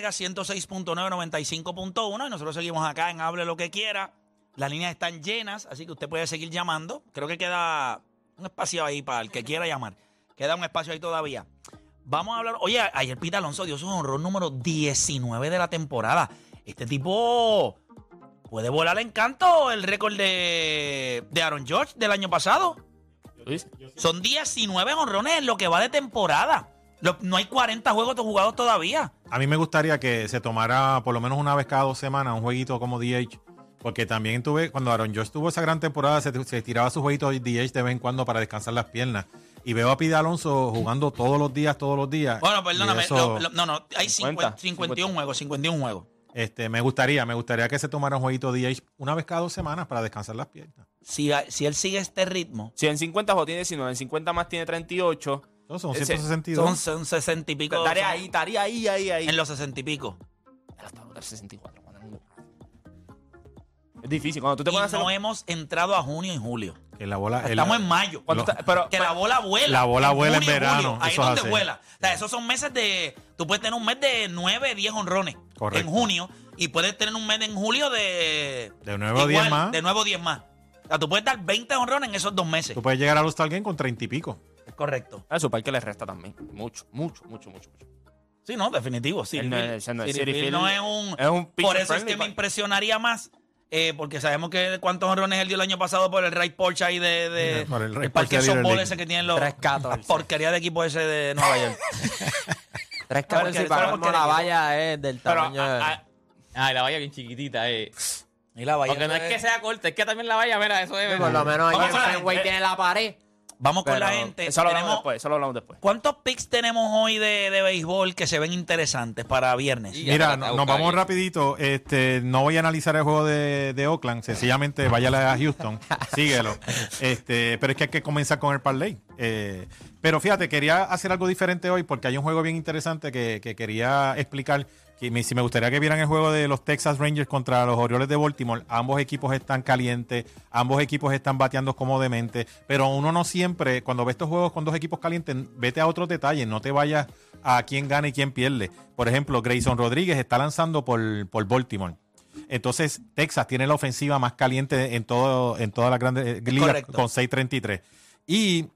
Mega 106.9, 95.1 y nosotros seguimos acá en Hable lo que quiera. Las líneas están llenas, así que usted puede seguir llamando. Creo que queda un espacio ahí para el que quiera llamar. Queda un espacio ahí todavía. Vamos a hablar. Oye, ayer Pita Alonso dio su honor número 19 de la temporada. Este tipo puede volar en canto el récord de, de Aaron George del año pasado. Son 19 honrones en lo que va de temporada. Lo- no hay 40 juegos de jugados todavía. A mí me gustaría que se tomara por lo menos una vez cada dos semanas un jueguito como DH. Porque también tuve, cuando Aaron George tuvo esa gran temporada, se, se tiraba sus jueguitos DH de vez en cuando para descansar las piernas. Y veo a Pide Alonso jugando todos los días, todos los días. Bueno, perdóname. eso, lo- lo- no, no, hay 50, 50, 51 juegos, 51 juegos. este, me gustaría, me gustaría que se tomara un jueguito DH una vez cada dos semanas para descansar las piernas. Si, si él sigue este ritmo, Si en 50 juegos tiene 19, en 50 más tiene 38. Entonces son Ese- 162. son, son 60 y pico. Estaría ahí, estaría ahí, ahí, ahí. En los 60 y pico. Hasta los 64. cuando- Es difícil. Cuando tú te Y pones hacer. no hemos entrado a junio y julio. que la bola, el- Estamos en mayo. lo- está- pero, Que la bola vuela. La bola vuela en junio y verano, Ahí eso es es donde vuela. O sea, esos son meses de. Tú puedes tener un mes de 9, 10 honrones Correcto. en junio. Y puedes tener un mes en julio de. De nuevo 10 más. De nuevo 10 más. O sea, tú puedes dar 20 honrones en esos dos meses. Tú puedes llegar a los Game con 30 y pico. Correcto. A su parque le resta también. Mucho, mucho, mucho, mucho. mucho. Sí, no, definitivo. Sí, no es- no es- City Field no es un. es un por eso es que me impresionaría más. eh, porque sabemos que cuántos honrones él dio el año pasado por el right porch ahí de, de Por el el parque de softball ese que tienen los 3-14. la porquería de equipo ese de Nueva York. Tres Porque cabros eso y es para porque como la valla es del Pero, tamaño de... a- a- Ay, la valla bien chiquitita, eh. y la valla Porque no es que sea corta, es que también la valla, mira, eso es. por lo menos ahí en Fenway tiene la pared. Vamos con pero la gente. Eso lo hablamos Tenemos- después. Eso lo hablamos después. ¿Cuántos picks tenemos hoy de, de béisbol que se ven interesantes para viernes? Y- Mira, no- nos vamos rapidito. Este, no voy a analizar el juego de, de Oakland. Sencillamente váyala a Houston. síguelo. Este, pero es que hay que comenzar con el parlay. Eh, pero fíjate, quería hacer algo diferente hoy porque hay un juego bien interesante que, que quería explicar. Que me, si me gustaría que vieran el juego de los Texas Rangers contra los Orioles de Baltimore. Ambos equipos están calientes, ambos equipos están bateando cómodamente. Pero uno no siempre, cuando ve estos juegos con dos equipos calientes, vete a otros detalles. No te vayas a quién gana y quién pierde. Por ejemplo, Grayson Rodríguez está lanzando por, por Baltimore. Entonces, Texas tiene la ofensiva más caliente en todo en todas las grandes eh, Correcto. con 6.33. Y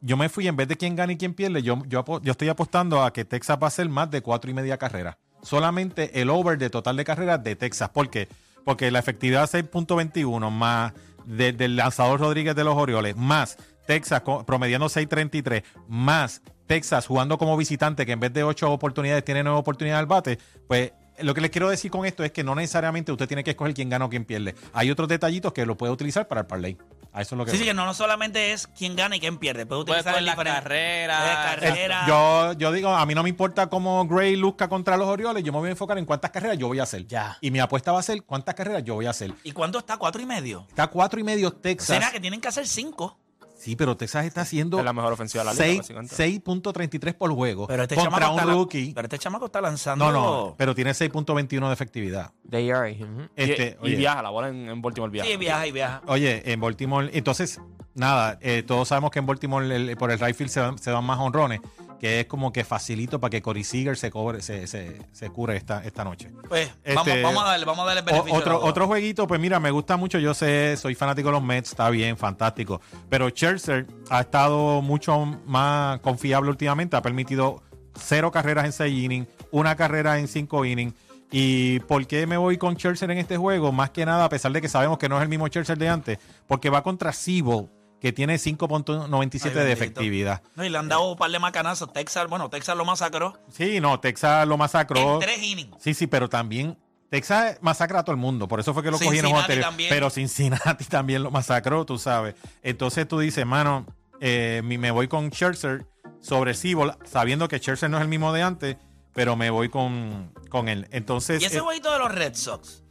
yo me fui, en vez de quién gana y quién pierde, yo, yo, yo estoy apostando a que Texas va a hacer más de cuatro y media carreras. Solamente el over de total de carreras de Texas. ¿Por qué? Porque la efectividad 6.21 más de- del lanzador Rodríguez de los Orioles, más Texas promediando 6.33, más Texas jugando como visitante, que en vez de ocho oportunidades tiene nueve oportunidades al bate, pues lo que les quiero decir con esto es que no necesariamente usted tiene que escoger quién gana o quién pierde. Hay otros detallitos que lo puede utilizar para el parlay. A eso es lo que Sí, voy. sí, que no, no solamente es quién gana y quién pierde. Puede Puedes utilizar con el la diferente- carrera. Eh, carrera. Yo, yo digo, a mí no me importa cómo Gray luzca contra los Orioles, yo me voy a enfocar en cuántas carreras yo voy a hacer. Ya. Y mi apuesta va a ser cuántas carreras yo voy a hacer. ¿Y cuánto está? ¿Cuatro y medio? Está cuatro y medio Texas. ¿Será que tienen que hacer cinco? Sí, pero Texas está haciendo Es la mejor ofensiva de la liga. seis- básicamente. 6.33 por juego Pero este contra chamaco un la- rookie. pero este chamaco está lanzando. No, no, pero tiene 6.21 de efectividad. De ERA. ujú. Y- Este, y, viaja, la bola en, en Baltimore viaja. Sí, viaja y viaja. Oye, en Baltimore, entonces, nada, eh, todos sabemos que en Baltimore el- por el right field se, van- se dan más honrones, que es como que facilito para que Corey Seager se, cobre, se, se, se cure esta, esta noche. Pues Este, vamos, vamos a darle, vamos a darle el beneficio. Otro, otro jueguito, pues mira, me gusta mucho. Yo sé, soy fanático de los Mets, está bien, fantástico. Pero Scherzer ha estado mucho más confiable últimamente. Ha permitido cero carreras en seis innings, una carrera en cinco innings. ¿Y por qué me voy con Scherzer en este juego? Más que nada, a pesar de que sabemos que no es el mismo Scherzer de antes, porque va contra Seabold, que tiene 5.97 Ay, de efectividad. No, y le han dado un par de macanazos. Texas, bueno, Texas lo masacró Sí, no, Texas lo masacró. en tres innings. Sí, sí, pero también Texas masacra a todo el mundo, por eso fue que lo Cincinnati juego anterior. también. Pero Cincinnati también lo masacró, tú sabes. Entonces tú dices, mano, eh, me voy con Scherzer sobre Seabold, sabiendo que Scherzer no es el mismo de antes, pero me voy con, con él. Entonces, Y ese eh, jueguito de los Red Sox,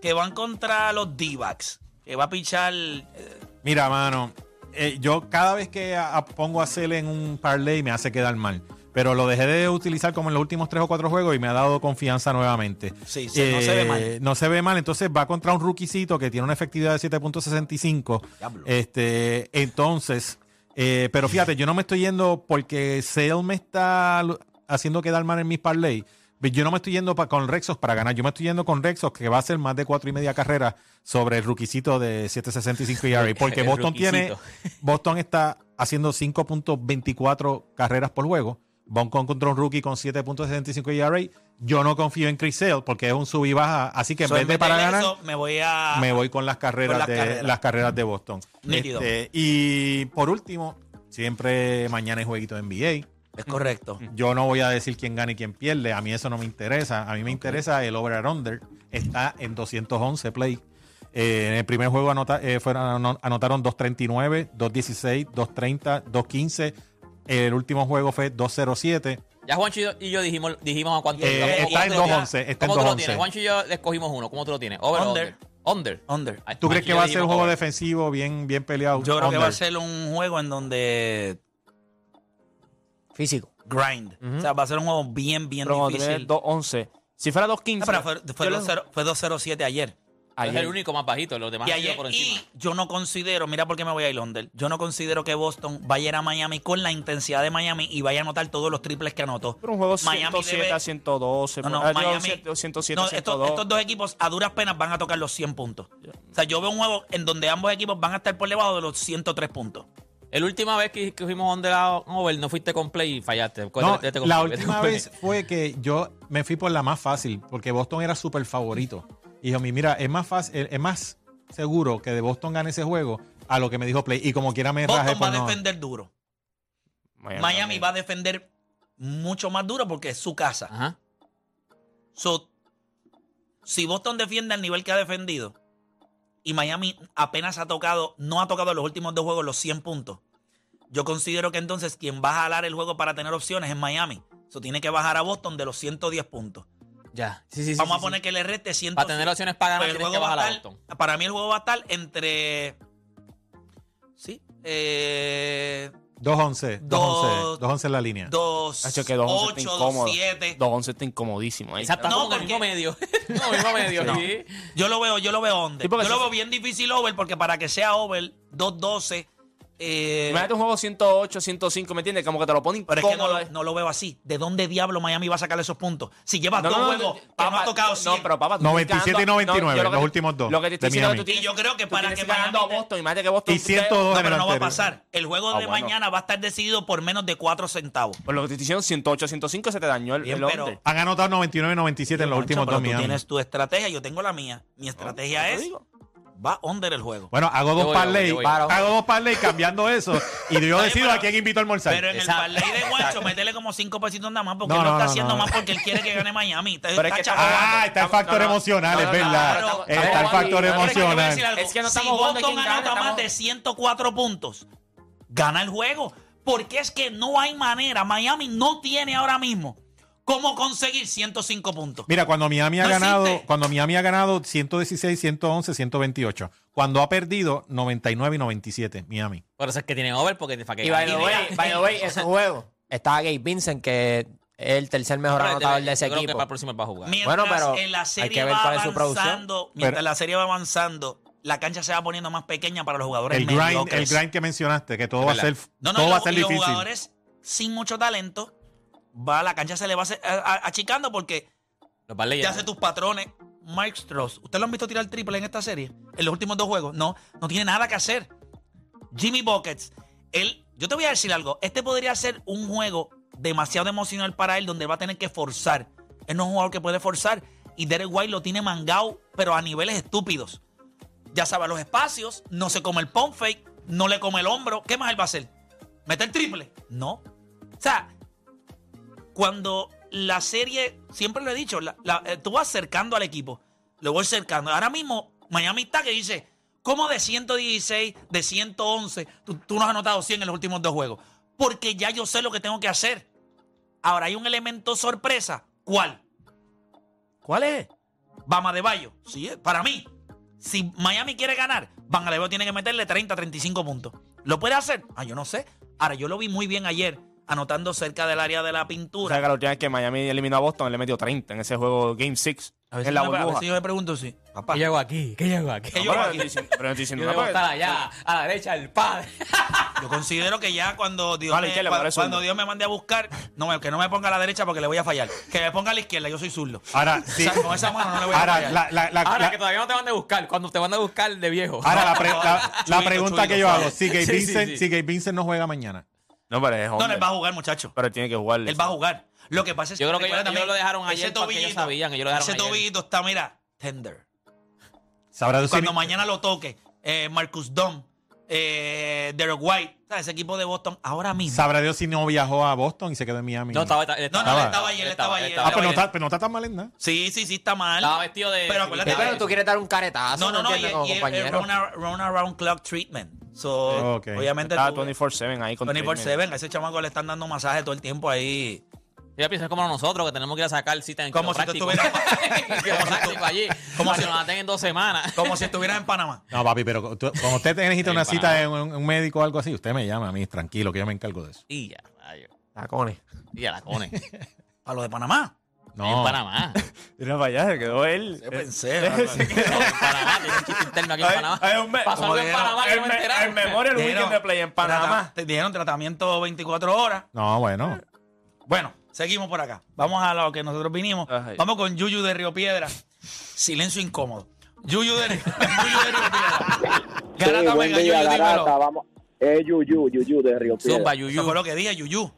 que van contra los D-backs, que va a pichar. eh, mira, mano, eh, yo cada vez que a- a- pongo a Cel en un parlay me hace quedar mal. Pero lo dejé de utilizar como en los últimos tres o cuatro juegos y me ha dado confianza nuevamente. Sí, sí, no se ve mal. Eh, No se ve mal. Entonces va contra un rookiecito que tiene una efectividad de 7.65. Diablo. Este, entonces, eh, pero fíjate, yo no me estoy yendo porque Sale me está haciendo quedar mal en mis parlay. Yo no me estoy yendo pa- con Rexos para ganar. Yo me estoy yendo con Rexos que va a ser más de cuatro y media carreras sobre el ruquisito de 7.65 ERA. Porque Boston tiene. ruquicito. Boston está haciendo 5.24 carreras por juego. Boston contra un rookie con 7.65 ERA. Yo no confío en Chris Sale porque es un sub y baja. Así que en So, vez de para ganar, eso, me voy a. me voy con las carreras, con las de, carreras. las carreras de Boston. Este, y por último, siempre mañana hay jueguito de NBA. Es correcto. Yo no voy a decir quién gana y quién pierde. A mí eso no me interesa. A mí me interesa el over and under. Está en 211 play. Eh, en el primer juego anota- eh, fueron, ano- anotaron 239, 216, 230, 215. El último juego fue 207. Ya Juancho y yo, y yo dijimos, dijimos a cuánto. Eh, ¿cómo- está cómo en tú lo tienes? 211, está en ¿Cómo tú lo 211. tienes? Juancho y yo le escogimos uno. ¿Cómo tú lo tienes? Over Under. under. Under. ¿Tú crees que va a ser un juego over. defensivo bien, bien peleado? Yo creo que va a ser un juego en donde Físico. grind. O sea, va a ser un juego bien, bien Pero cuando difícil. tienes 2-11. Si fuera 2-15. No, pero fue, fue yo le- 2-0 fue 2-0-7 ayer. Es ayer. el único más bajito. Los demás Y han ido ayer, por encima. y yo no considero, mira por qué me voy a ir Londres. Yo no considero que Boston vaya a ir a Miami con la intensidad de Miami y vaya a anotar todos los triples que anotó. Pero un juego Miami 107 debe- a 112. No, no, ah, digo, Miami. 107 No, a estos, 102. estos dos equipos a duras penas van a tocar los 100 puntos. O sea, yo veo un juego en donde ambos equipos van a estar por debajo de los 103 puntos. La última vez que, que fuimos on the over, no fuiste con play y fallaste. No, la última vez fue que yo me fui por la más fácil, porque Boston era súper favorito. Y dijo, mira, es más fácil, es más seguro que de Boston gane ese juego a lo que me dijo Play. Y como quiera me rajé Boston va a no. defender duro. Miami, Miami va a defender mucho más duro porque es su casa. Ajá. So, si Boston defiende al nivel que ha defendido y Miami apenas ha tocado, no ha tocado en los últimos dos juegos los 100 puntos, yo considero que entonces quien va a jalar el juego para tener opciones es Miami. Eso tiene que bajar a Boston de los 110 puntos. Ya. Sí, sí, sí. Vamos sí, a poner sí. que le reste 100. Para tener opciones para ganar, Pues el que juego va bajar a Boston. Para mí el juego va a estar entre... Sí. Eh, 2-11, 2-11, Dos- 2-11 en la línea. dos, Hacho, que 2-11 está 8, incómodo. 7. 2-11 está incomodísimo. ahí. Exacto, No, el mismo porque- medio. no, mismo medio. No. sí. Yo lo veo, yo lo veo under. Sí, porque yo lo veo bien difícil over porque para que sea over 2-12... Eh, Imagínate un juego 108, 105, ¿me entiendes? Como que te lo ponen pero es que no, lo- no lo veo así. ¿De dónde diablo Miami va a sacar esos puntos? Si llevas No, dos no, juegos papá, ha tocado 100. No, pero papá, tú 97 estás y 99, yo lo que los te- últimos dos Lo que te estoy de diciendo tú Y yo creo que tú para que ganando a Boston. Imagínate que Boston... Y 102 No, en pero el no va a pasar. El juego Ah, de bueno. mañana va a estar decidido por menos de 4 centavos. Por lo que te estoy diciendo, 108, 105 se te dañó el, Bien, el pero-. Han anotado 99 y 97 en los Mancho, últimos pero dos tú Miami. tienes tu estrategia, yo tengo la mía. Mi estrategia Te es. Va under el juego. Bueno, hago dos parlay, hago dos parlay cambiando eso y yo decido pero- a quién invito a almorzar. Pero en Exacto. el parlay de Guacho, métele como 5 pesitos nada más porque No, él lo no, está no, haciendo no. más porque él quiere que gane Miami. Está, Pero es que está estamos- chavando. Ah, está el factor No, no, emocional, es no, verdad. no, no, está estamos el factor emocional. Es que no si Boston anota más estamos- de 104 puntos, gana el juego. Porque es que no hay manera. Miami no tiene ahora mismo cómo conseguir 105 puntos. Mira, cuando Miami ha No ganado, existe. cuando Miami ha ganado 116, 111, 128. Cuando ha perdido 99 y 97, Miami. Por eso es que tienen over porque para que Y by the way, mira, by the way, ese juego. Estaba Gabe Vincent, que es el tercer mejor Pero anotador de ese yo creo que equipo. para el próximo va a jugar. Mientras Bueno, pero en la hay serie que ver va cuál es su producción. avanzando, mientras Pero- la serie va avanzando, la cancha se va poniendo más pequeña para los jugadores El grind, el grind que mencionaste, que todo va a ser, No, no, todo va a ser y los difícil. jugadores sin mucho talento, va la cancha se le va achicando porque Los te hace tus patrones. Mike Strauss, ¿usted lo han visto tirar triple en esta serie? En los últimos dos juegos. No, no tiene nada que hacer. Jimmy Buckets, él, yo te voy a decir algo. Este podría ser un juego demasiado emocional para él donde va a tener que forzar. Él no es un jugador que puede forzar. Y Derek White lo tiene mangado, pero a niveles estúpidos. Ya sabe los espacios, no se come el pump fake, no le come el hombro. ¿Qué más él va a hacer? ¿Meter triple? No. O sea, cuando la serie, siempre lo he dicho, la- la- eh, tú vas acercando al equipo, lo voy acercando. Ahora mismo, Miami está que dice, ¿cómo de 116, de 111, tú, tú no has anotado 100 en los últimos dos juegos? Porque ya yo sé lo que tengo que hacer. Ahora hay un elemento sorpresa. ¿Cuál? ¿Cuál es? Bama de Bayo. Sí, eh, para mí. Si Miami quiere ganar, Van tiene que meterle 30, 35 puntos. ¿Lo puede hacer? Ah, yo no sé. Ahora, yo lo vi muy bien ayer anotando cerca del área de la O sea, pintura. que la última vez que Miami eliminó a Boston, él le metió 30 en ese juego Game 6. A veces, En la yo me, a veces yo me pregunto, sí. Papá, ¿Qué llego aquí? ¿Qué llego aquí? ¿Qué No, no aquí? estoy diciendo- pero no estoy diciendo Yo nada, debo estar allá, a la derecha del padre. Yo considero que ya cuando Dios, Vale, me, izquierda, cuando. Dios me mande a buscar, no, me- que no me ponga a la derecha porque le voy a fallar. Que me ponga a la izquierda, yo soy zurdo. Ahora, O sí. sea, con esa mano no le voy a fallar. la, la, la, Ahora la- que todavía no te van a buscar. Cuando te van a buscar de viejo. ahora la, pre- la- la Chubito, pregunta chubito, que yo hago, si Gabe, Sí, sí, Vincent, sí. si Gabe Vincent no juega mañana. No, pero es no, él va a jugar, muchacho. Pero él tiene que jugar. Él va a jugar. Lo que pasa es Yo creo que recuerda ellos- ellos también, lo dejaron ayer porque ellos sabían, ellos lo dejaron Ese ayer. tobillito está, mira, tender. Sabrá Dios si Cuando mañana lo toque, eh, Marcus Dom, eh, Derek White, ¿sabes? ese equipo de Boston, ahora mismo. sabrá Dios si no viajó a Boston y se quedó en Miami. No, estaba, él No, estaba, no, él estaba ahí, él estaba él Ah, pero no, estaba está, pero no está tan mal en nada. Sí, sí, sí, está mal. Estaba vestido de. Pero acuérdate pero tú quieres dar un caretazo, No, no, no, y, como y- y- compañero. run, ar- run around clock treatment. So, Ok. obviamente, Está tú- 24-7 ahí con 24-7, a ese chamaco le están dando masaje todo el tiempo ahí. Ya piensas como nosotros que tenemos que ir a sacar cita en Como si tú quiropráctico. estuvieras- Quiropráctico allí. Como Como si- nos aten en dos semanas. Como si estuvieras en Panamá. No, papi, pero tú- cuando usted necesita una cita en un, un médico o algo así, usted me llama a mí, tranquilo, que yo me encargo de eso. Y ya, rayo. Tacones. Y ya la cone. A lo de Panamá. En No, Panamá. Mira para allá, se quedó él. Yo pensé. En Panamá. Tiene un chiste interno aquí en Panamá. Pasó algo en Como Panamá que El, no me enteraron. el Memorial Dijeron- Weekend de Play en Panamá. Te dieron tratamiento 24 horas. no, bueno. Bueno, seguimos por acá. Vamos a lo que nosotros vinimos. Ajá. Vamos con Yuyu de Río Piedra. Silencio incómodo. Yuyu de, Río- Yuyu de Río Piedra. Sí, Garata buen Mega, día, Yuyu, Garata, dímelo. vamos. Es Yuyu, Yuyu de Río Piedra. Zumba, Eso Yuyu. fue lo que dije, Yuyu.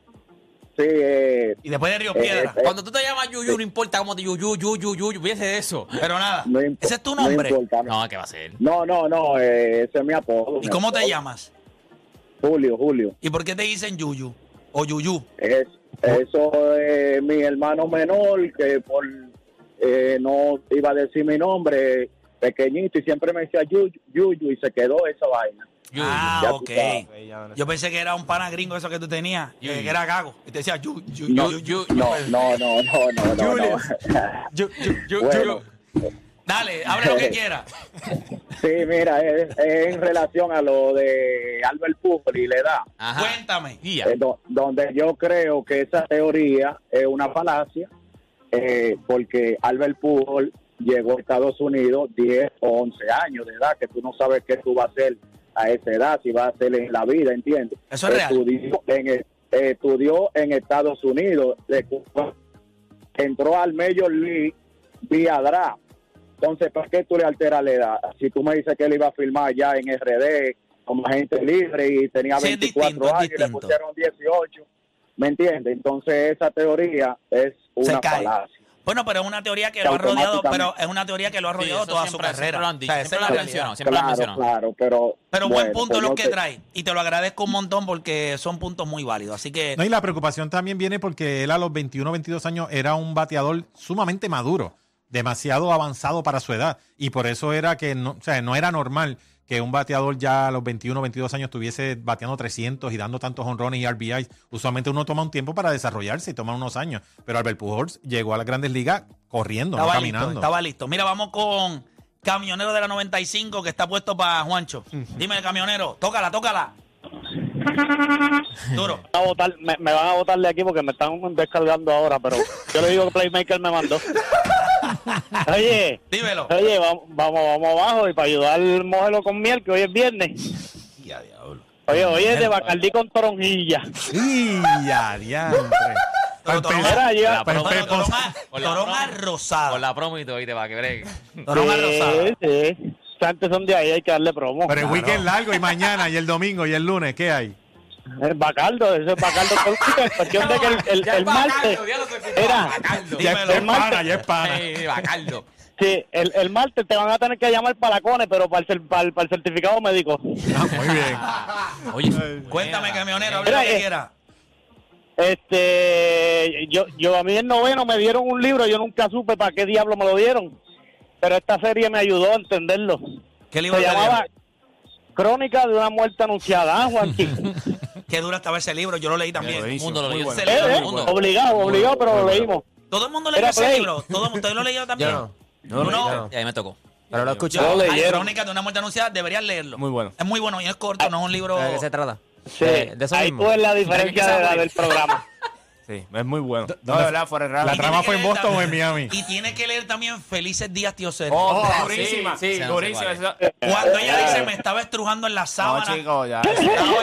Sí, eh, Y después de Río Eh, Piedra. eh, Cuando tú te llamas Yuyu, no importa cómo te Yuyu, Yuyu, Yuyu, piense de eso. Pero nada, no ese es tu no nombre. importa, no. No, ¿qué va a ser? No, no, no, eh, ese es mi apodo. ¿Y mi cómo te llamas? Julio, Julio. ¿Y por qué te dicen Yuyu? O Yuyu. Es, eso es mi hermano menor que por eh, no iba a decir mi nombre, pequeñito, y siempre me decía Yuyu, Yuyu, y se quedó esa vaina. Yuyu. Ah, ok. Yo pensé que era un pana gringo eso que tú tenías, Yuyu. que era gago. Y te decía Yu, Yu, No. No, no, no, no, no, no. no. Bueno. Dale, hable lo que quiera. Sí, mira, es, es en relación a lo de Albert Pujol y la edad. Ajá. Cuéntame. Ya. Eh, do- donde yo creo que esa teoría es una falacia, eh, porque Albert Pujol llegó a Estados Unidos 10 o 11 años de edad, que tú no sabes qué tú vas a hacer a esa edad, si vas a hacer en la vida, ¿entiendes? Eso es real. Estudió en, el- estudió en Estados Unidos, de- entró al Major League vía draft. Entonces, ¿para qué tú le alteras la edad? Si tú me dices que él iba a firmar ya en RD como agente libre y tenía Sí, es 24 distinto, es años y le pusieron 18, ¿me entiendes? Entonces, esa teoría es Se una cae. falacia. Bueno, pero es una teoría que Que lo ha rodeado, pero es una teoría que lo ha rodeado toda su carrera. siempre lo han dicho, O sea, esa siempre lo mencionado, siempre lo han Claro, mencionado. claro, pero... Pero bueno, buen punto pues no que trae. Y te lo agradezco un montón porque son puntos muy válidos. Así que No, y la preocupación también viene porque él a los 21, 22 años era un bateador sumamente maduro, demasiado avanzado para su edad. Y por eso era que no, o sea, no era normal que un bateador ya a los 21, 22 años estuviese bateando 300 y dando tantos honrones y RBIs. Usualmente uno toma un tiempo para desarrollarse y toma unos años. Pero Albert Pujols llegó a las grandes ligas corriendo, no listo, caminando. estaba listo. Mira, vamos con Camionero de la 95 que está puesto para Juancho. Dime, camionero, tócala, tócala. Duro. a votar, me, me van a votar de aquí porque me están descargando ahora, pero yo le digo que Playmaker me mandó. Oye, Dímelo. oye, vamos, vamos, vamos abajo y para ayudar al mójelo con miel, que hoy es viernes. Ya, diablo. Oye, oye, de Bacardí con toronjilla. ¡Y ya, diantre! Pero Torón- Torón Con la Torón promo. Con la promo y todo, ¿viste? Para que bregue. Torón a rosada. Sí, sí. Santos son de ahí, hay que darle promo. Pero el weekend largo y mañana y el domingo y el lunes, ¿qué hay? El Bacaldo, eso es Bacaldo con es cuestión de que el, el, Ya el Bacaldo, martes, ya lo se escuchó, Era. Bacaldo. Ya Dímelo. es pana, ya es pana. Sí, Bacaldo. sí, el, el martes te van a tener que llamar para la CONE, pero para el, para el, para el certificado médico. Ah, muy bien. Oye, Cuéntame, camionero, hable Mira, lo que eh, quiera. Este, yo, yo a mí en noveno me dieron un libro, yo nunca supe para qué diablo me lo dieron, pero esta serie me ayudó a entenderlo. ¿Qué libro Se llamaba? Crónica de una muerte anunciada, ¿ah? Qué dura estaba ese libro, yo lo leí también. Buenísimo, mundo lo leyó. bueno. Ese Eh, libro, eh, el mundo. obligado, obligado, pero lo leímos. Todo el mundo leyó ese Play. libro. Todo, ¿Ustedes lo leyeron también? Yo no. ¿Tú no? no. Y ahí me tocó. Pero lo escuché. Yo, hay crónicas de una muerte anunciada, deberías leerlo. Muy bueno. Es muy bueno y es corto, no es un libro. ¿De qué se trata? Sí, De- de eso ahí mismo. ves la diferencia de la del programa. Sí, es muy bueno. No, ¿Dónde- de verdad, fuera de La. Y trama tiene fue en leer Boston o en también- Miami. Y tiene que leer también Felices Días, tío Sergio. Oh, Oh, durísima. sí, sí, durísima. cuál esa- Cuando ella dice, me estaba estrujando en la No, sábana. chicos, ya. Ah.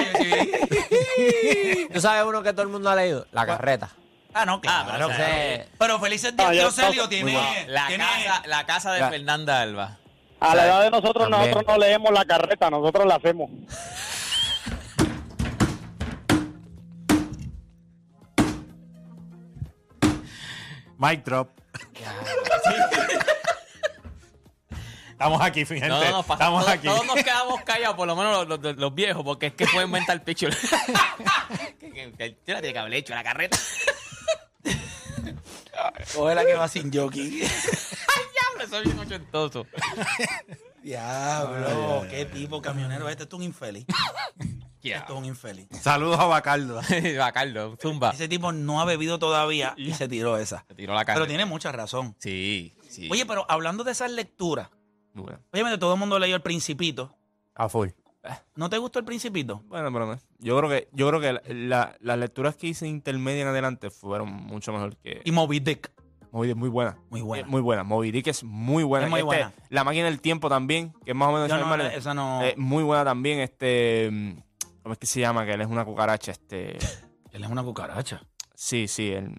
¿Tú sabes uno que todo el mundo ha leído? La carreta. Ah, no, claro. Ah, pero claro. ese- Pero Felices Días, Ah, tío ya Sergio está. tiene... La tiene- casa, la casa de Fernanda Alba. A la edad de nosotros, También. nosotros no leemos la carreta, nosotros la hacemos. Mic drop. Estamos aquí, fíjate. No, no, no, pasa- Estamos todos, aquí. todos nos quedamos callados, por lo menos los, los- los viejos, porque es que fue mental picture. que, que, que el tío la tiene que haber hecho la carreta. Coge la que va sin jockey. Diablo, eso es bien ochentoso. Diablo, qué tipo camionero. Este es un infeliz. Este es un infeliz. Saludos a Bacardo. Va, Carlos, zumba. Ese tipo no ha bebido todavía y se tiró esa. Se tiró la carreta. Pero tiene mucha razón. Sí, sí. Oye, pero hablando de esas lecturas, obviamente todo el mundo leyó El Principito. A full. ¿No te gustó El Principito? Bueno, pero no. Yo creo que, yo creo que la- la- las lecturas que hice intermedia en adelante fueron mucho mejor que. Y Moby Dick. Moby Dick, muy buena. Muy buena. Eh, Muy buena. Moby Dick es muy buena. Es muy Este, buena. La máquina del tiempo también, que es más o menos Yo no, esa no. Eh, muy buena también. Este. ¿Cómo es que se llama? Que él es una cucaracha. Este. Él es una cucaracha. Sí, sí. él-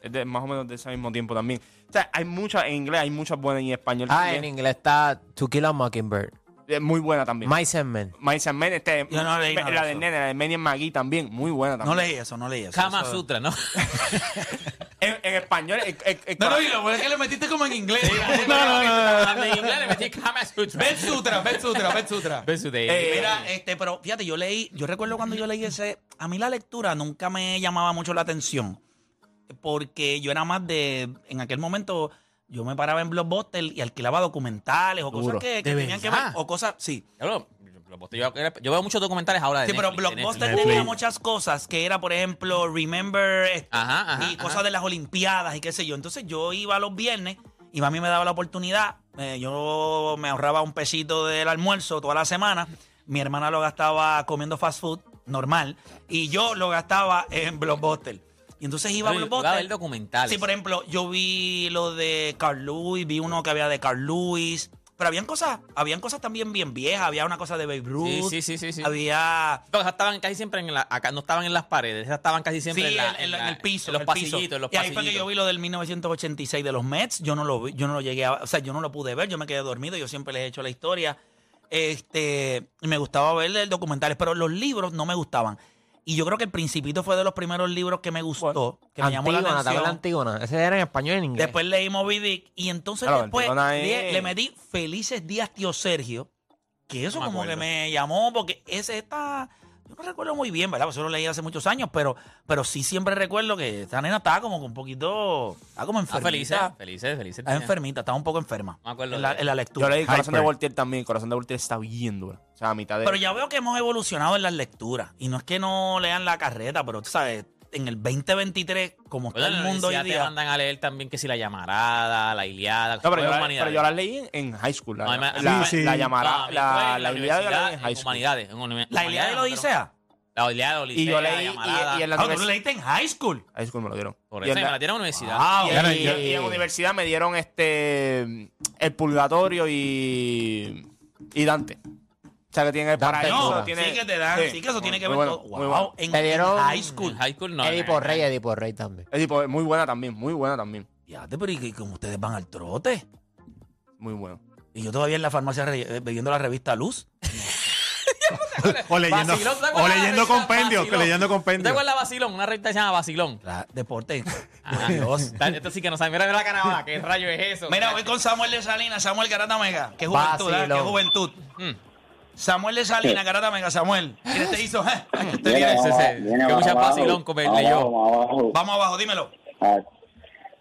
es de, más o menos de ese mismo tiempo también. O sea, hay muchas en inglés, hay muchas buenas en español Ah, también. en inglés está To Kill a Mockingbird. Es muy buena también. Mice and Men. Mice and Men, este, Yo no leí nada de la de. Nene, la de Manny and Maggie también, muy buena No también. leí eso, no leí eso. Kama Eso- Sutra, ¿no? En, en español, en- en- No, no, y lo bueno es que le metiste como en inglés. Hablando en inglés le metí Kama Sutra. Bet Sutra, Bet Sutra, Bet Sutra. Bet Sutra. Eh, Mira, este, pero fíjate, yo leí, yo recuerdo cuando yo leí ese, a mí la lectura nunca me llamaba mucho la atención, porque yo era más de, en aquel momento, yo me paraba en Blockbuster y alquilaba documentales o Duro. cosas que, que ¿De tenían que ver, o cosas, sí. Diablo, yo, yo veo muchos documentales ahora de Sí, pero Netflix, Blockbuster Netflix. tenía muchas cosas que era, por ejemplo, Remember Ajá, ajá, y cosas ajá. de las Olimpiadas y qué sé yo. Entonces yo iba los viernes y mami me daba la oportunidad. eh, yo me ahorraba un pesito del almuerzo toda la semana. Mi hermana lo gastaba comiendo fast food, normal. Y yo lo gastaba en Blockbuster. Y entonces iba a Oye, iba a ver Blockbuster. documentales. Sí, por ejemplo, yo vi lo de Carl Lewis, vi uno que había de Carl Lewis. Pero habían cosas, habían cosas también bien viejas. Había una cosa de Babe Ruth. Sí, sí, sí. Había Pero esas estaban casi siempre en la, acá no estaban en las paredes, esas estaban casi siempre Sí, en, la- en, en la- la- en el piso. en los piso. pasillitos, en los y ahí pasillitos. fue que yo vi lo del 1986 de los Mets. Yo no lo vi, yo no lo llegué a, o sea, yo no lo pude ver, yo me quedé dormido, yo siempre les he hecho la historia. Este, y me gustaba ver documentales, pero los libros no me gustaban. Y yo creo que El Principito fue de los primeros libros que me gustó, que me llamó la Antígona, ¿te acuerdas de atención. Antígona? Ese era en español y en inglés. Después leí Moby Dick y entonces Claro, después Antígona le, metí Felices Días Tío Sergio, que eso No me como que acuerdo. me llamó porque ese está, yo no recuerdo muy bien, ¿verdad? Pues eso lo leí hace muchos años, pero, pero sí siempre recuerdo que esta nena estaba como un poquito, estaba como Ah, enfermita. felices, felices, felices. Estaba enfermita, estaba un poco enferma Me acuerdo en la, en la Yo lectura. leí Corazón de. Voltaire también. Corazón de Voltaire está bien dura. O sea, a mitad de. Pero ya veo que hemos evolucionado en las lecturas. Y no es que no lean la carreta, pero tú sabes, en el 2023, como está Bueno, el en mundo hoy universidad te día. mandan a leer también que si la llamarada, la Iliada, No, pero yo, la- humanidades. pero yo las leí en, en high school. La, No, me- la, Sí, sí. la No, llamará, a mí la, la, en la Iliada yo la leí universidad, en high en school. humanidades. en uni- La Ilíada y la humanidades, Odisea. La Iliada, la Odisea, Y yo leí. la Y, llamarada. y en la Ah, tú leíste en high school. High school me lo dieron. Por Y eso, en me la- en la universidad. Wow. Y, y- y en universidad me dieron este el purgatorio y y Dante. O sea que tiene el paraíso, No, tiene sí que te dan, sí, que eso muy- tiene que muy ver bueno, todo. Wow, bueno. en, Te dieron- en high school. En high school no. Edipo no, Rey. Edipo Rey también. Es tipo, muy buena también, muy buena también. Fíjate, pero y que como ustedes van al trote. Muy bueno. Y yo todavía en la farmacia re- eh, bebiendo la revista Luz. O leyendo, Vacilón, ¿te o leyendo la compendios, que Vacilón? leyendo ¿Tú te compendios. acuerdas de Basilón? Una revista que se llama Basilón. La- deporte. Ajá. Dios. Esto sí que no sabe. Mira, mira la cara abajo, ¿Qué rayo es eso? Mira, voy con Samuel de Salinas, Samuel Garata Mega. Qué juventud, ¿eh? Qué juventud. Mm. Samuel de Salinas, Garata Mega, Samuel. ¿Quién te hizo? Viene ese, ese. Que mucha vacilón abajo. Vamos abajo, dímelo. Ah,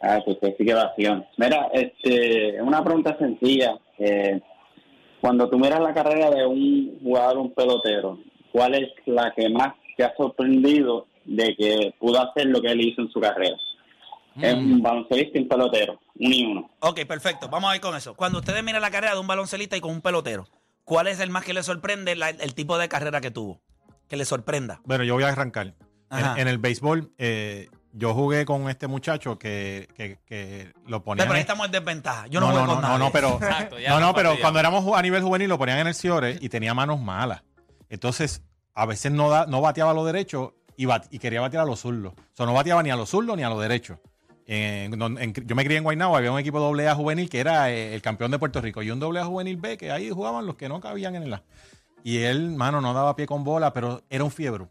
ah, pues usted sí que vacío. Mira, este, una pregunta sencilla. Eh, cuando tú miras la carrera de un jugador, un pelotero, ¿cuál es la que más te ha sorprendido de que pudo hacer lo que él hizo en su carrera? Es un baloncelista y un pelotero, uno y uno. Ok, perfecto. Vamos a ir con eso. Cuando ustedes miran la carrera de un baloncelista y con un pelotero, ¿cuál es el más que les sorprende la- el tipo de carrera que tuvo? que le sorprenda. Bueno, yo voy a arrancar. En, Ajá. en el béisbol, eh, yo jugué con este muchacho que, que, que lo ponían. Pero ahí en- estamos en desventaja. Yo no, no, jugué no, con no, nadie. no, pero, Exacto, ya no, no pero cuando éramos ju- a nivel juvenil lo ponían en el Ciore y tenía manos malas. Entonces, a veces no, da, no bateaba a lo derecho y, bat- y quería batear a los zurdos. O sea, no bateaba ni a los zurdos ni a los derechos. Yo me crié en Guaynabo, había un equipo doble A juvenil que era eh, el campeón de Puerto Rico y un doble A juvenil B que ahí jugaban los que no cabían en el A. Y él, mano, no daba pie con bola, pero era un fiebre.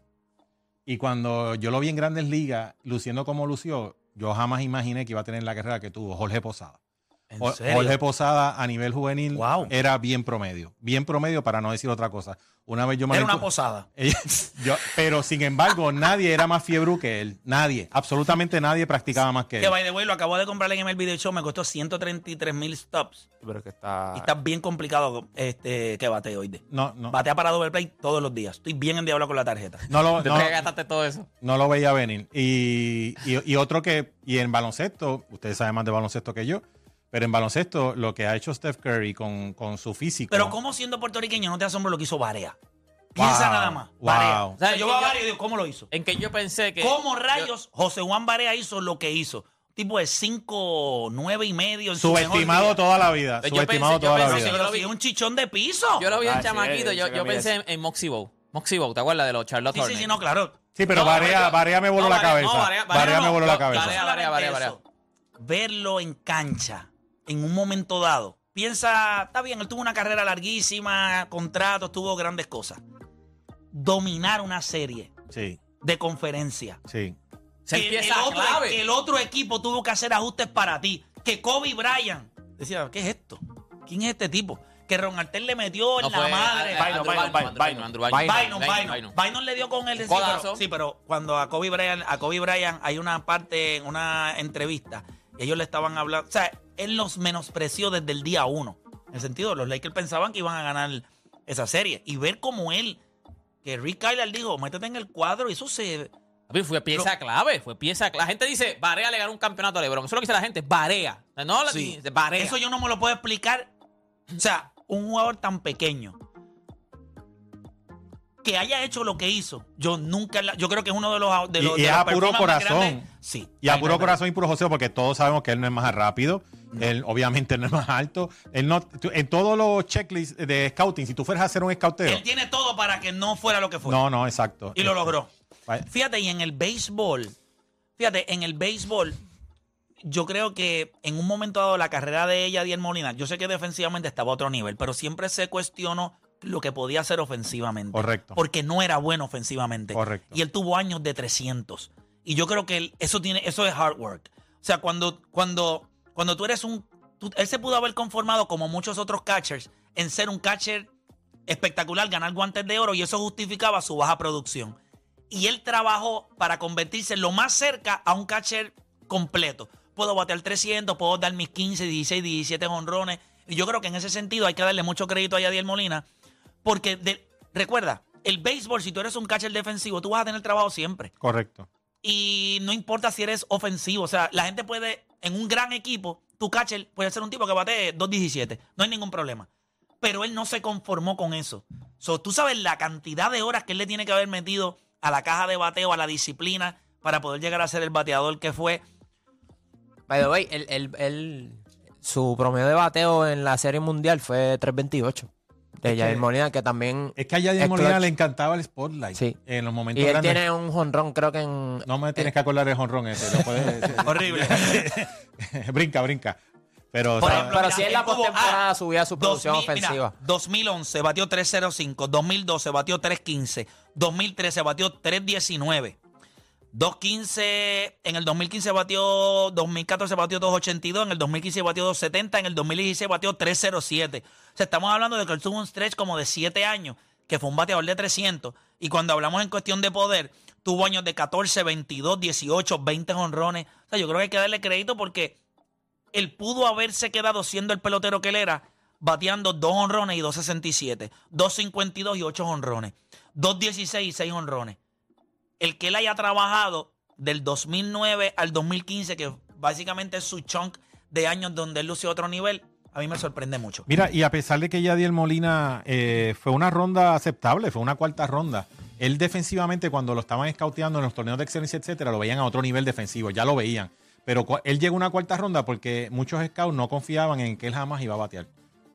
Y cuando yo lo vi en grandes ligas, luciendo como lució, yo jamás imaginé que iba a tener la carrera que tuvo Jorge Posada. ¿En Jo- serio? Jorge Posada a nivel juvenil Wow. era bien promedio. Bien promedio para no decir otra cosa. Una vez yo me Era una posada. Yo- pero sin embargo, nadie era más fiebre que él. Nadie. Absolutamente nadie practicaba más que él. Que by the way, lo acabo de comprar en el Video Show, me costó 133 mil stops. Pero que está. Y está bien complicado este, que bate hoy. de. No, no. Batea para doble play todos los días. Estoy bien en diablo con la tarjeta. No lo, no, gastaste todo eso. no lo veía venir. Y, y- y otro que, y en baloncesto, ustedes saben más de baloncesto que yo, pero en baloncesto lo que ha hecho Steph Curry con, con su físico. Pero como siendo puertorriqueño no te asombra lo que hizo Barea. Piensa Wow, nada más. wow. Barea. O sea, ¿Sabes yo veo a yo- Barea y digo, ¿cómo lo hizo? En que yo pensé que. ¿Cómo yo- rayos José Juan Barea hizo lo que hizo? Tipo de 5, 9 y medio. En Subestimado toda la vida. Yo Subestimado pensé- yo toda la pensé vida. lo vi- un chichón de piso. Yo lo vi en Ah, chamaquito. yo yo pensé en, en Moxie Bow. Moxie Bow, ¿te acuerdas de los Charlotte sí, sí, Hornets? sí, no, claro. Sí, pero No, yo- Barea me voló no, la cabeza. no, Barea me voló la cabeza. Barea. Eso, Verlo en cancha, en un momento dado. Piensa, está bien, él tuvo una carrera larguísima, contratos, tuvo grandes cosas. Dominar una serie Sí, de conferencia. sí. Se que empieza el otro, clave. que el otro equipo tuvo que hacer ajustes para ti. Que Kobe Bryant decía, ¿qué es esto? ¿Quién es este tipo? Que Ron Artel le metió en No la fue, madre. Bynum, Bynum, le dio con él. Sí pero, sí, pero cuando a Kobe Bryant, a Kobe Bryant hay una parte, en una entrevista, ellos le estaban hablando, o sea, él los menospreció desde el día uno. En el sentido, los Lakers pensaban que iban a ganar esa serie. Y ver como él, que Rick Kyler dijo, métete en el cuadro, y eso se... Fue pieza clave, fue pieza clave. La gente dice, Barea le ganó un campeonato a LeBron. Eso es lo que dice la gente, Barea. No, Sí. Barea. Eso yo no me lo puedo explicar. O sea, un jugador tan pequeño que haya hecho lo que hizo, yo nunca, la- yo creo que es uno de los de Y- los, y de es los a puro corazón. grandes. Sí. Y a puro no, corazón y puro joseo, porque todos sabemos que él no es más rápido. Él, obviamente, no es más alto. Él no, en todos los checklists de scouting, si tú fueras a hacer un escauteo. Él tiene todo para que no fuera lo que fue. No, no, exacto. Y lo logró. Vaya. Fíjate, y en el béisbol, fíjate, en el béisbol, yo creo que en un momento dado la carrera de ella, Diel Molina, yo sé que defensivamente estaba a otro nivel, pero siempre se cuestionó lo que podía hacer ofensivamente. Correcto. Porque no era bueno ofensivamente. Correcto. Y él tuvo años de 300. Y yo creo que él- eso tiene eso es hard work. O sea, cuando cuando cuando tú eres un tú- él se pudo haber conformado como muchos otros catchers en ser un catcher espectacular, ganar guantes de oro y eso justificaba su baja producción. Y él trabajó para convertirse lo más cerca a un catcher completo. Puedo batear 300, puedo dar mis 15, 16, 17 honrones. Y yo creo que en ese sentido hay que darle mucho crédito a Yadiel Molina. Porque, de- recuerda, el béisbol, si tú eres un catcher defensivo, tú vas a tener trabajo siempre. Correcto. Y no importa si eres ofensivo. O sea, la gente puede, en un gran equipo, tu catcher puede ser un tipo que bate 2.17. No hay ningún problema. Pero él no se conformó con eso. So, tú sabes la cantidad de horas que él le tiene que haber metido a la caja de bateo, a la disciplina, para poder llegar a ser el bateador que fue. By the way, él, él- él- su promedio de bateo en la Serie Mundial fue 3.28. De Jair Molina, que también... Es que a Yadier Es Molina clutch. le encantaba el spotlight. Sí. En los Y momentos él grandes. tiene un jonrón, creo que en... No me tienes que acordar el jonrón ese. puedes- Horrible. brinca, brinca. Pero, Por ejemplo, Pero mira, si en la él postemporada ah, subía su producción 2000, mira, ofensiva. 2011 batió 305, 2012 batió 315, 2013 batió 319, 215 en el 2015 batió 2014 batió 282, en el 2015 batió 270, en el 2016 batió 307. O sea, estamos hablando de que él tuvo un stretch como de 7 años, que fue un bateador de 300 y cuando hablamos en cuestión de poder, tuvo años de 14, 22, 18, 20 honrones. O sea, yo creo que hay que darle crédito porque él pudo haberse quedado siendo el pelotero que él era, bateando dos honrones y 2.67, 2.52 y 8 honrones, 2.16 y 6 honrones. El que él haya trabajado del 2009 al 2015, que básicamente es su chunk de años donde él lució a otro nivel, a mí me sorprende mucho. Mira, y a pesar de que Yadiel Molina eh, fue una ronda aceptable, fue una cuarta ronda, él defensivamente, cuando lo estaban escauteando en los torneos de excelencia, etcétera, lo veían a otro nivel defensivo, ya lo veían. Pero él llegó a una cuarta ronda porque muchos scouts no confiaban en que él jamás iba a batear.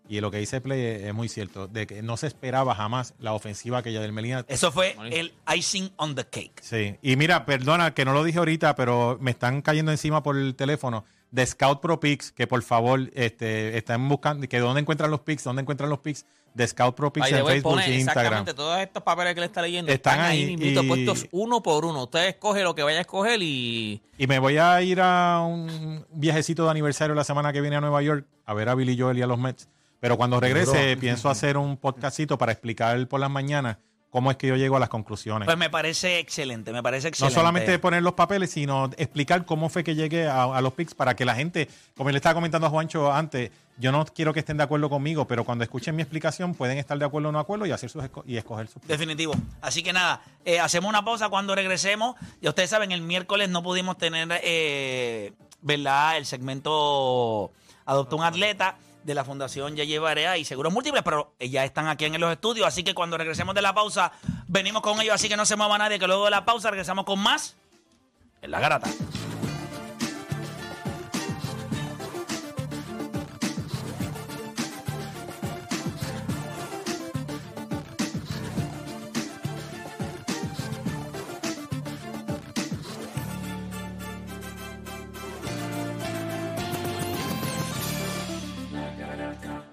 Y lo que dice Play es, es muy cierto, de que no se esperaba jamás la ofensiva que Yadier Molina Eso fue el icing on the cake. Sí, y mira, perdona que no lo dije ahorita, pero me están cayendo encima por el teléfono de Scout Pro Picks, que por favor este, están buscando, que dónde encuentran los picks, dónde encuentran los picks de Scout Pro Picks en Facebook y Instagram. exactamente todos estos papeles que le está leyendo Están están, ahí, ahí y- puestos uno por uno. Usted escoge lo que vaya a escoger y Y me voy a ir a un viajecito de aniversario la semana que viene a Nueva York a ver a Billy Joel y a los Mets. Pero cuando regrese, pienso hacer un podcastito para explicar por las mañanas cómo es que yo llego a las conclusiones. Pues me parece excelente, me parece No excelente. solamente poner los papeles, sino explicar cómo fue que llegué a, a los picks para que la gente, como le estaba comentando a Juancho antes, yo no quiero que estén de acuerdo conmigo, pero cuando escuchen mi explicación pueden estar de acuerdo o no de acuerdo y hacer sus esco- y escoger sus Definitivo. Así que nada, eh, hacemos una pausa cuando regresemos. Ya ustedes saben, el miércoles no pudimos tener, eh, ¿verdad? El segmento Adopta un Atleta de la Fundación Ya Barea y Seguros Múltiples, pero ya están aquí en los estudios. Así que cuando regresemos de la pausa, venimos con ellos. Así que no se mueva nadie, que luego de la pausa regresamos con más en la garata.